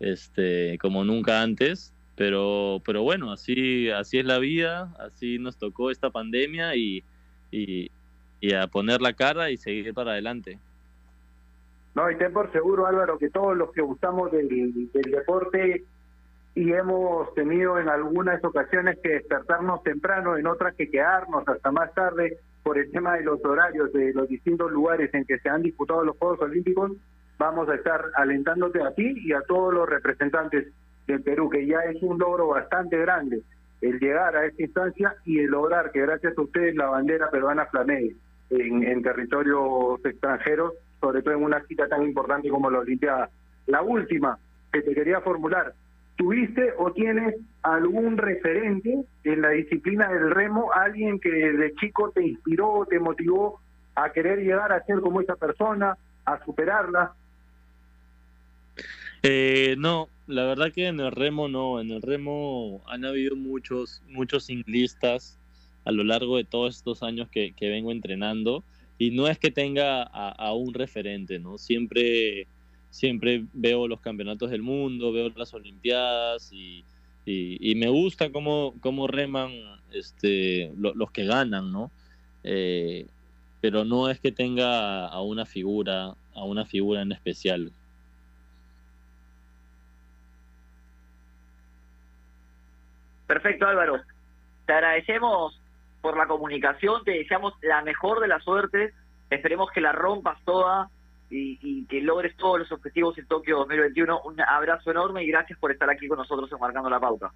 este, como nunca antes. Pero, pero bueno, así, así es la vida, así nos tocó esta pandemia y, y, y a poner la cara y seguir para adelante. No, y ten por seguro, Álvaro, que todos los que gustamos del, deporte y hemos tenido en algunas ocasiones que despertarnos temprano, en otras que quedarnos hasta más tarde por el tema de los horarios de los distintos lugares en que se han disputado los Juegos Olímpicos, vamos a estar alentándote a ti y a todos los representantes del Perú, que ya es un logro bastante grande el llegar a esta instancia y el lograr que gracias a ustedes la bandera peruana flamee en territorios extranjeros, sobre todo en una cita tan importante como la Olimpiada. La última que te quería formular, ¿tuviste o tienes algún referente en la disciplina del remo, alguien que de chico te inspiró, te motivó a querer llegar a ser como esa persona, a superarla? Eh, no, la verdad que en el remo no, en el remo han habido muchos, muchos ciclistas a lo largo de todos estos años que, que vengo entrenando y no es que tenga a, un referente, ¿no? Siempre, siempre veo los campeonatos del mundo, veo las olimpiadas y, y, me gusta cómo, cómo reman este, lo, los que ganan, ¿no? Eh, pero no es que tenga a una figura, a una figura en especial. Perfecto, Álvaro. Te agradecemos por la comunicación, te deseamos la mejor de las suertes, esperemos que la rompas toda y, y, que logres todos los objetivos en Tokio 2021. Un abrazo enorme y gracias por estar aquí con nosotros en Marcando la Pauta.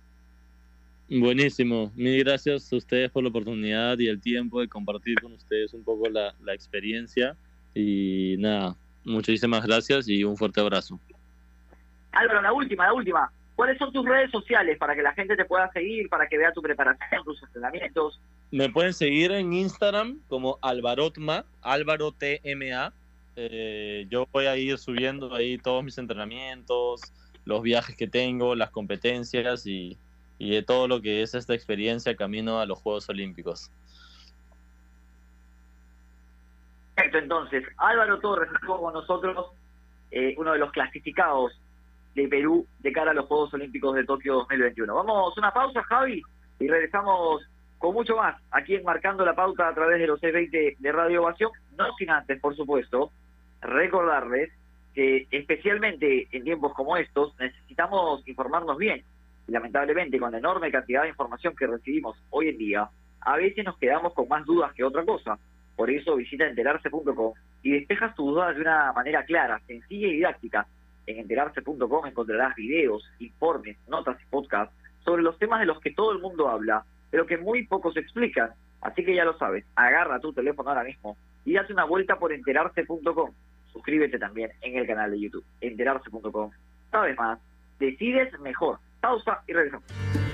Buenísimo, mil gracias a ustedes por la oportunidad y el tiempo de compartir con ustedes un poco la, la experiencia y nada, muchísimas gracias y un fuerte abrazo. Álvaro, la última, la última. ¿Cuáles son tus redes sociales para que la gente te pueda seguir, para que vea tu preparación, tus entrenamientos? Me pueden seguir en Instagram como Alvarotma, Álvaro TMA. Eh, yo voy a ir subiendo ahí todos mis entrenamientos, los viajes que tengo, las competencias y, y de todo lo que es esta experiencia camino a los Juegos Olímpicos. Perfecto, entonces, Álvaro Torres estuvo con nosotros, eh, uno de los clasificados de Perú de cara a los Juegos Olímpicos de Tokio 2021. Vamos a una pausa, Javi, y regresamos con mucho más aquí en Marcando la Pauta a través de los 620 de Radio Ovación, no sin antes, por supuesto, recordarles que especialmente en tiempos como estos necesitamos informarnos bien. Lamentablemente, con la enorme cantidad de información que recibimos hoy en día, a veces nos quedamos con más dudas que otra cosa. Por eso visita enterarse.com y despejas tus dudas de una manera clara, sencilla y didáctica En enterarse.com encontrarás videos, informes, notas y podcasts sobre los temas de los que todo el mundo habla, pero que muy pocos explican. Así que ya lo sabes, agarra tu teléfono ahora mismo y date una vuelta por enterarse.com. Suscríbete también en el canal de YouTube, enterarse.com. Sabes más, decides mejor. Pausa y regresamos.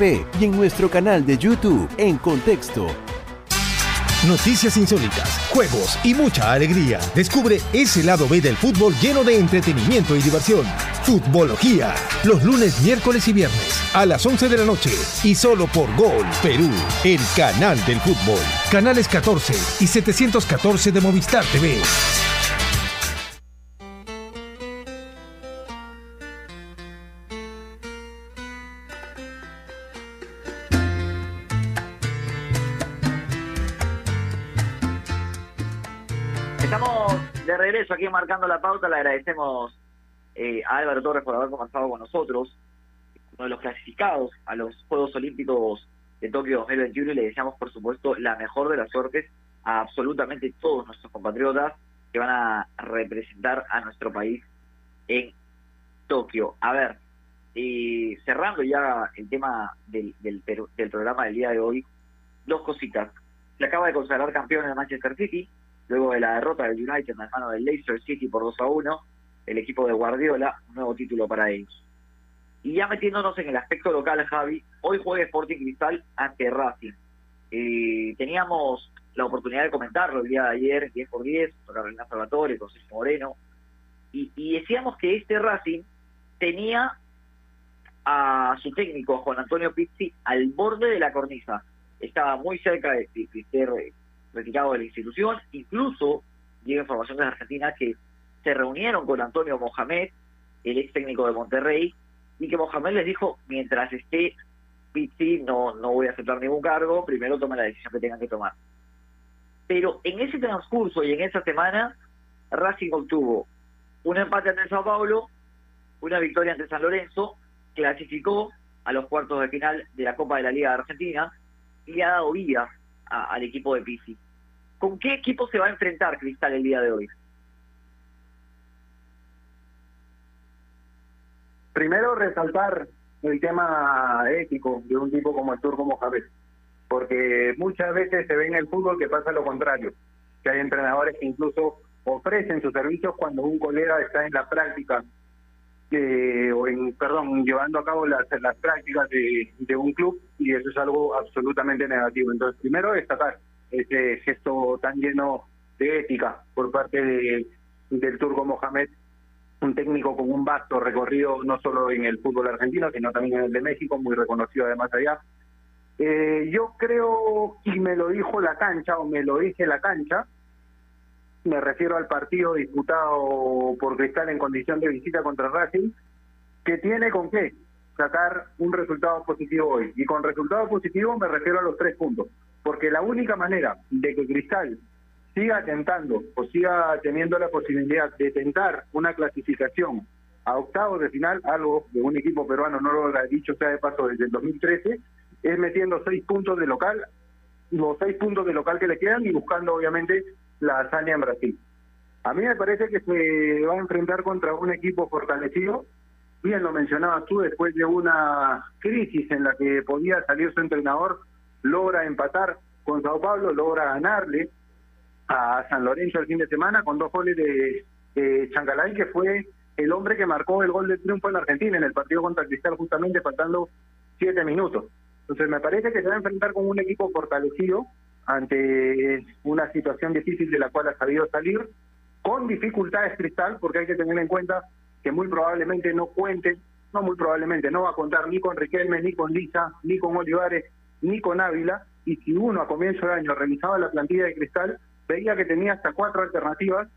y en nuestro canal de YouTube en Contexto. Noticias insólitas, juegos y mucha alegría. Descubre ese lado B del fútbol lleno de entretenimiento y diversión. Futbología. Los lunes, miércoles y viernes a las 11 de la noche. Y solo por Gol Perú, el canal del fútbol. Canales 14 y 714 de Movistar TV. Regreso aquí marcando la pauta. Le agradecemos eh, a Álvaro Torres por haber conversado con nosotros, uno de los clasificados a los Juegos Olímpicos de Tokio 2021 y le deseamos, por supuesto, la mejor de las suertes a absolutamente todos nuestros compatriotas que van a representar a nuestro país en Tokio. A ver, y cerrando ya el tema del, del, del programa del día de hoy, dos cositas. Se acaba de consagrar campeón de Manchester City, luego de la derrota del United en las manos del Leicester City por 2 a 1, el equipo de Guardiola, un nuevo título para ellos. Y ya metiéndonos en el aspecto local, Javi, hoy juega Sporting Cristal ante Racing. Eh, teníamos la oportunidad de comentarlo el día de ayer, 10 por 10, con Carolina Salvatore, con Sergio Moreno, y, y decíamos que este Racing tenía a su técnico, Juan Antonio Pizzi, al borde de la cornisa. Estaba muy cerca de, de- de eh, retirado de la institución. Incluso llega información de Argentina que se reunieron con Antonio Mohamed, el ex técnico de Monterrey, y que Mohamed les dijo, mientras esté Pizzi no, no voy a aceptar ningún cargo, primero tomen la decisión que tengan que tomar. Pero en ese transcurso y en esa semana, Racing obtuvo un empate ante Sao Paulo, una victoria ante San Lorenzo, clasificó a los cuartos de final de la Copa de la Liga de Argentina y le ha dado vida a- al equipo de Pizzi. ¿Con qué equipo se va a enfrentar Cristal el día de hoy? Primero, resaltar el tema ético de un tipo como el Turco Mohamed, porque muchas veces se ve en el fútbol que pasa lo contrario, que hay entrenadores que incluso ofrecen sus servicios cuando un colega está en la práctica, eh, o en, perdón, llevando a cabo las, las prácticas de, de un club, y eso es algo absolutamente negativo. Entonces, primero destacar ese gesto tan lleno de ética por parte de- del Turco Mohamed un técnico con un vasto recorrido no solo en el fútbol argentino, sino también en el de México, muy reconocido además allá. Eh, yo creo, y me lo dijo la cancha, o me lo dije la cancha, me refiero al partido disputado por Cristal en condición de visita contra Racing, que tiene con qué sacar un resultado positivo hoy. Y con resultado positivo me refiero a los tres puntos, porque la única manera de que Cristal siga tentando o siga teniendo la posibilidad de tentar una clasificación a octavos de final, algo de un equipo peruano no lo ha dicho sea de paso desde el 2013, es metiendo seis puntos de local, los seis puntos de local que le quedan y buscando obviamente la hazaña en Brasil. A mí me parece que se va a enfrentar contra un equipo fortalecido, bien lo mencionabas tú, después de una crisis en la que podía salir su entrenador, logra empatar con Sao Paulo, logra ganarle a San Lorenzo el fin de semana con dos goles de, de que fue el hombre que marcó el gol de triunfo en Argentina en el partido contra Cristal justamente faltando siete minutos. Entonces me parece que se va a enfrentar con un equipo fortalecido ante una situación difícil de la cual ha sabido salir, con dificultades Cristal, porque hay que tener en cuenta que muy probablemente no cuente, no muy probablemente, no va a contar ni con Riquelme, ni con Lisa, ni con Olivares, ni con Ávila, y si uno a comienzo de año revisaba la plantilla de Cristal, veía que tenía hasta cuatro alternativas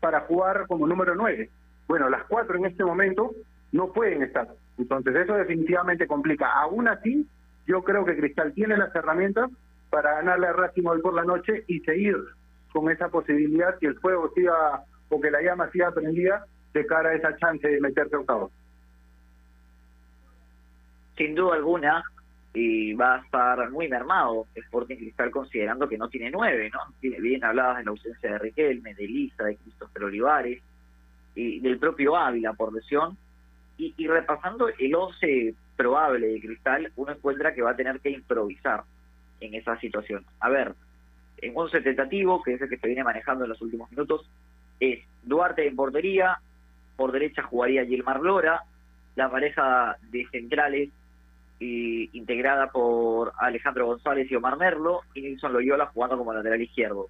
para jugar como número nueve. Bueno, las cuatro en este momento no pueden estar. Entonces eso definitivamente complica. Aún así, yo creo que Cristal tiene las herramientas para ganarle a Racing hoy por la noche y seguir con esa posibilidad que el fuego siga o que la llama siga prendida de cara a esa chance de meterse a octavos. Sin duda alguna, y va a estar muy mermado Sporting Cristal considerando que no tiene nueve, ¿no? Bien habladas de la ausencia de Riquelme, de Lisa, de Cristófero Olivares y del propio Ávila por lesión. Y, y repasando el once probable de Cristal, uno encuentra que va a tener que improvisar en esa situación. A ver, en once tentativo, que es el que se viene manejando en los últimos minutos, es Duarte en portería, por derecha jugaría Gilmar Lora, la pareja de centrales integrada por Alejandro González y Omar Merlo, y Nilson Loyola jugando como lateral izquierdo.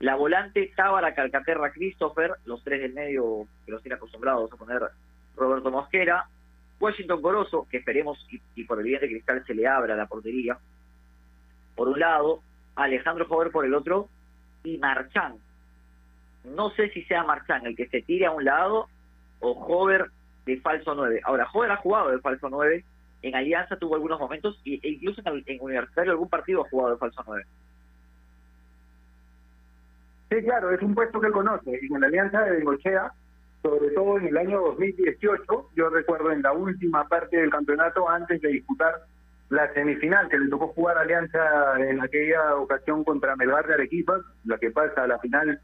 La volante Tábara, Calcaterra, Christopher, los tres del medio que los tiene acostumbrados a poner Roberto Mosquera, Washington Corozo, que esperemos y, y por el bien de Cristal se le abra la portería, por un lado, Alejandro Jover por el otro, y Marchán. No sé si sea Marchán el que se tire a un lado o Jover de falso 9. Ahora, Jover ha jugado de falso 9, en Alianza tuvo algunos momentos, e incluso en, Universitario algún partido ha jugado de falso 9. Sí, claro, es un puesto que conoce. Y en la Alianza de Bengochea, sobre todo en el año 2018, yo recuerdo en la última parte del campeonato, antes de disputar la semifinal que le tocó jugar Alianza en aquella ocasión contra Melgar de Arequipa, la que pasa a la final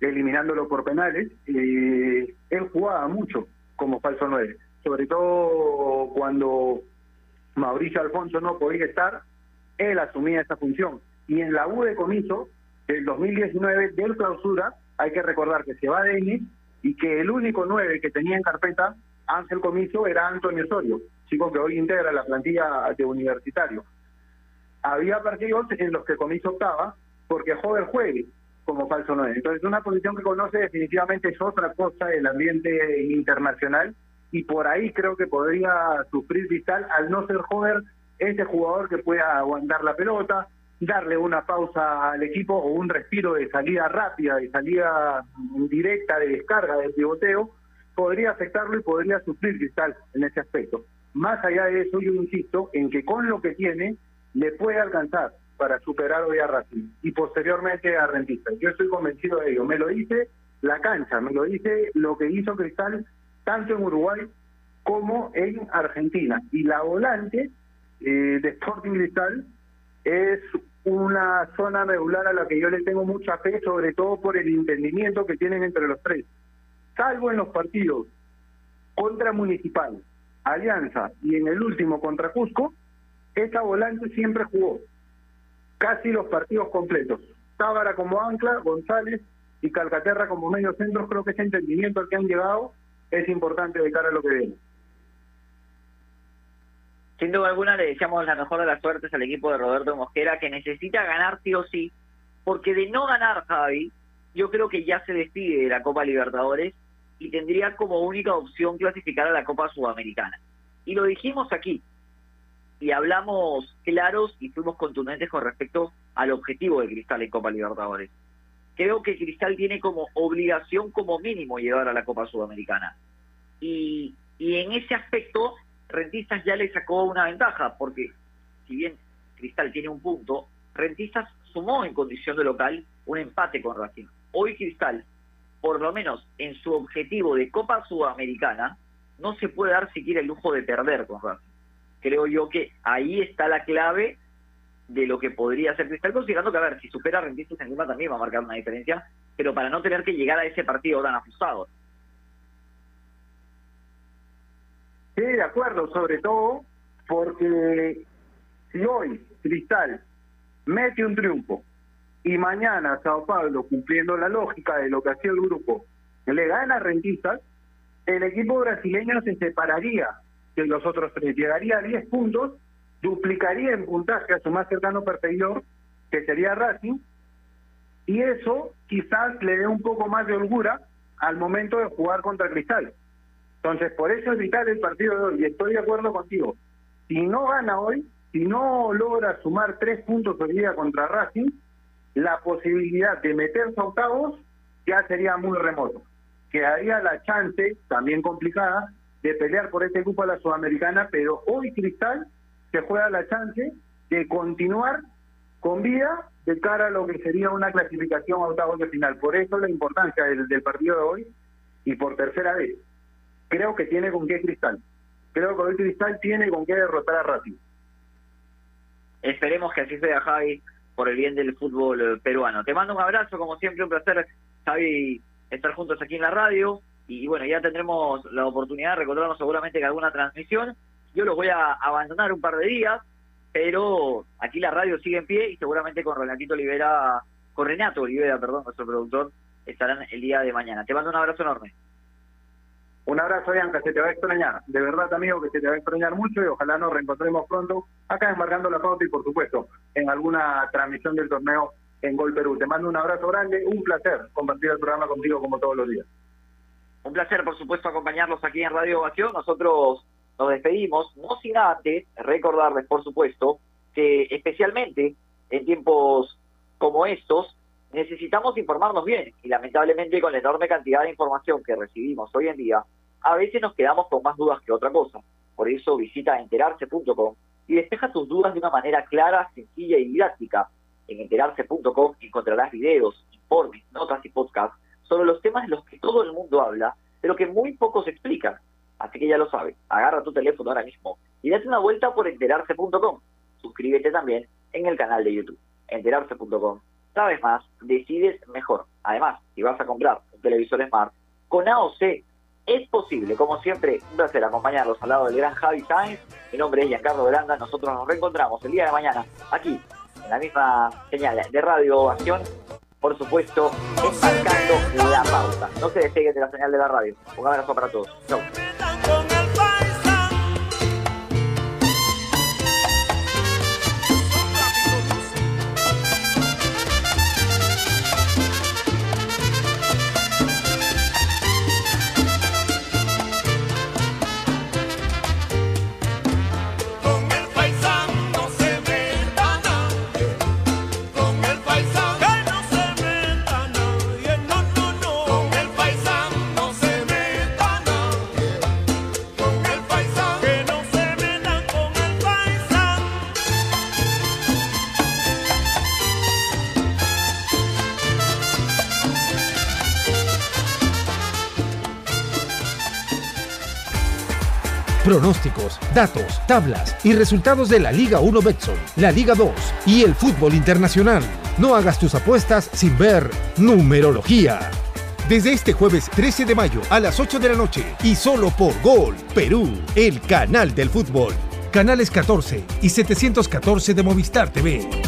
eliminándolo por penales, eh, él jugaba mucho como falso 9, sobre todo cuando Mauricio Alfonso no podía estar, él asumía esa función. Y en la U de comiso del 2019 del clausura, hay que recordar que se va Denis y que el único 9 que tenía en carpeta Ángel Comiso era Antonio Osorio, chico que hoy integra la plantilla de universitario. Había partidos en los que Comiso optaba porque Jover juegue como falso 9. Entonces, una posición que conoce definitivamente es otra cosa del ambiente internacional y por ahí creo que podría sufrir Vital al no ser Jover ese jugador que pueda aguantar la pelota, darle una pausa al equipo o un respiro de salida rápida, de salida directa, de descarga, de pivoteo, podría afectarlo y podría sufrir Cristal en ese aspecto. Más allá de eso, yo insisto en que con lo que tiene le puede alcanzar para superar hoy a Racing y posteriormente a Rentista. Yo estoy convencido de ello. Me lo dice la cancha, me lo dice lo que hizo Cristal tanto en Uruguay como en Argentina. Y la volante eh, de Sporting Cristal es una zona medular a la que yo le tengo mucha fe, sobre todo por el entendimiento que tienen entre los tres. Salvo en los partidos contra Municipal, Alianza y en el último contra Cusco, esta volante siempre jugó casi los partidos completos. Tábara como ancla, González y Calcaterra como medio centro, creo que ese entendimiento al que han llegado es importante de cara a lo que viene. Sin duda alguna le deseamos la mejor de las suertes al equipo de Roberto Mosquera que necesita ganar sí o sí, porque de no ganar Javi, yo creo que ya se despide de la Copa Libertadores y tendría como única opción clasificar a la Copa Sudamericana. Y lo dijimos aquí, y hablamos claros y fuimos contundentes con respecto al objetivo de Cristal en Copa Libertadores. Creo que Cristal tiene como obligación como mínimo llegar a la Copa Sudamericana. Y, y en ese aspecto, Rentistas ya le sacó una ventaja, porque si bien Cristal tiene un punto, Rentistas sumó en condición de local un empate con Racing. Hoy Cristal por lo menos en su objetivo de Copa Sudamericana, no se puede dar siquiera el lujo de perder con Racing. Creo yo que ahí está la clave de lo que podría ser Cristal, considerando que, a ver, si supera Rentistas en Lima también va a marcar una diferencia, pero para no tener que llegar a ese partido tan ajustado. Sí, de acuerdo, sobre todo porque si hoy Cristal mete un triunfo y mañana Sao Paulo, cumpliendo la lógica de lo que hacía el grupo, le gana Rentistas, el equipo brasileño se separaría de los otros tres, llegaría a 10 puntos, duplicaría en puntaje a su más cercano perseguidor, que sería Racing, y eso quizás le dé un poco más de holgura al momento de jugar contra Cristal. Entonces, por eso es vital el partido de hoy, y estoy de acuerdo contigo. Si no gana hoy, si no logra sumar tres puntos hoy día contra Racing, la posibilidad de meterse a octavos ya sería muy remoto. Quedaría la chance, también complicada, de pelear por este grupo a la Sudamericana, pero hoy Cristal se juega la chance de continuar con vida de cara a lo que sería una clasificación a octavos de final. Por eso la importancia del, partido de hoy y por tercera vez. Creo que tiene con qué Cristal. Creo que hoy Cristal tiene con qué derrotar a Racing. Esperemos que así sea, Javi, por el bien del fútbol eh, peruano. Te mando un abrazo, como siempre, un placer, Javi, estar juntos aquí en la radio. Y bueno, ya tendremos la oportunidad de recordarnos seguramente que alguna transmisión. Yo los voy a abandonar un par de días, pero aquí la radio sigue en pie y seguramente con Renatito Olivera, con Renato Olivera, perdón, nuestro productor, estarán el día de mañana. Te mando un abrazo enorme. Un abrazo, Bianca, se te va a extrañar. De verdad, amigo, que se te va a extrañar mucho y ojalá nos reencontremos pronto acá en la Pauta y, por supuesto, en alguna transmisión del torneo en Gol Perú. Te mando un abrazo grande, un placer compartir el programa contigo como todos los días. Un placer, por supuesto, acompañarlos aquí en Radio Ovación. Nosotros nos despedimos, no sin antes recordarles, por supuesto, que especialmente en tiempos como estos, necesitamos informarnos bien y lamentablemente con la enorme cantidad de información que recibimos hoy en día, a veces nos quedamos con más dudas que otra cosa. Por eso visita enterarse.com y despeja tus dudas de una manera clara, sencilla y didáctica. En enterarse.com encontrarás videos, informes, notas y podcasts sobre los temas de los que todo el mundo habla, pero que muy pocos explican. Así que ya lo sabes, agarra tu teléfono ahora mismo y date una vuelta por enterarse.com. Suscríbete también en el canal de YouTube. Enterarse.com. Sabes más, decides mejor. Además, si vas a comprar un televisor Smart, con AOC es posible. Como siempre, un placer acompañarlos al lado del gran Javi Sáenz. Mi nombre es Giancarlo Granda. Nosotros nos reencontramos el día de mañana aquí, en la misma señal de Radio Ovación. Por supuesto, marcando la pauta. No se despegue de la señal de la radio. Un abrazo para todos. Chau. Pronósticos, datos, tablas y resultados de la Liga 1 Betson, la Liga 2 y el fútbol internacional. No hagas tus apuestas sin ver numerología. Desde este jueves 13 de mayo a las 8 de la noche y solo por Gol Perú, el canal del fútbol. Canales 14 y 714 de Movistar TV.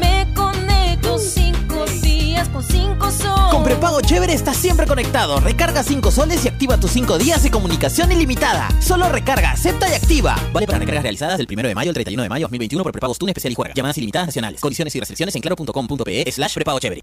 me conecto cinco días con cinco soles. Con prepago chévere estás siempre conectado. Recarga 5 soles y activa tus 5 días de comunicación ilimitada. Solo recarga, acepta y activa. Vale para recargas realizadas del 1 de mayo al 31 de mayo 2021 por prepago TUN especial y juega. Llamadas ilimitadas nacionales. Condiciones y restricciones en claro.com.pe slash prepago chévere.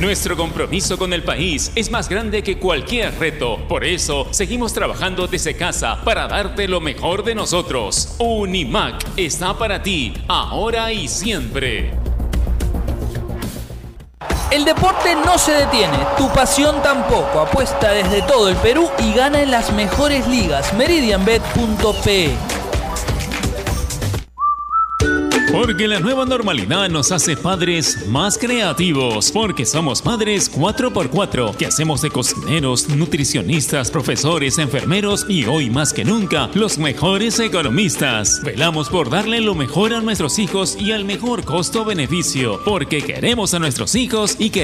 Nuestro compromiso con el país es más grande que cualquier reto. Por eso, seguimos trabajando desde casa para darte lo mejor de nosotros. Unimac está para ti, ahora y siempre. El deporte no se detiene, tu pasión tampoco. Apuesta desde todo el Perú y gana en las mejores ligas. Meridianbet.pe Porque la nueva normalidad nos hace padres más creativos. Porque somos padres 4x4, que hacemos de cocineros, nutricionistas, profesores, enfermeros y hoy más que nunca, los mejores economistas. Velamos por darle lo mejor a nuestros hijos y al mejor costo-beneficio. Porque queremos a nuestros hijos y queremos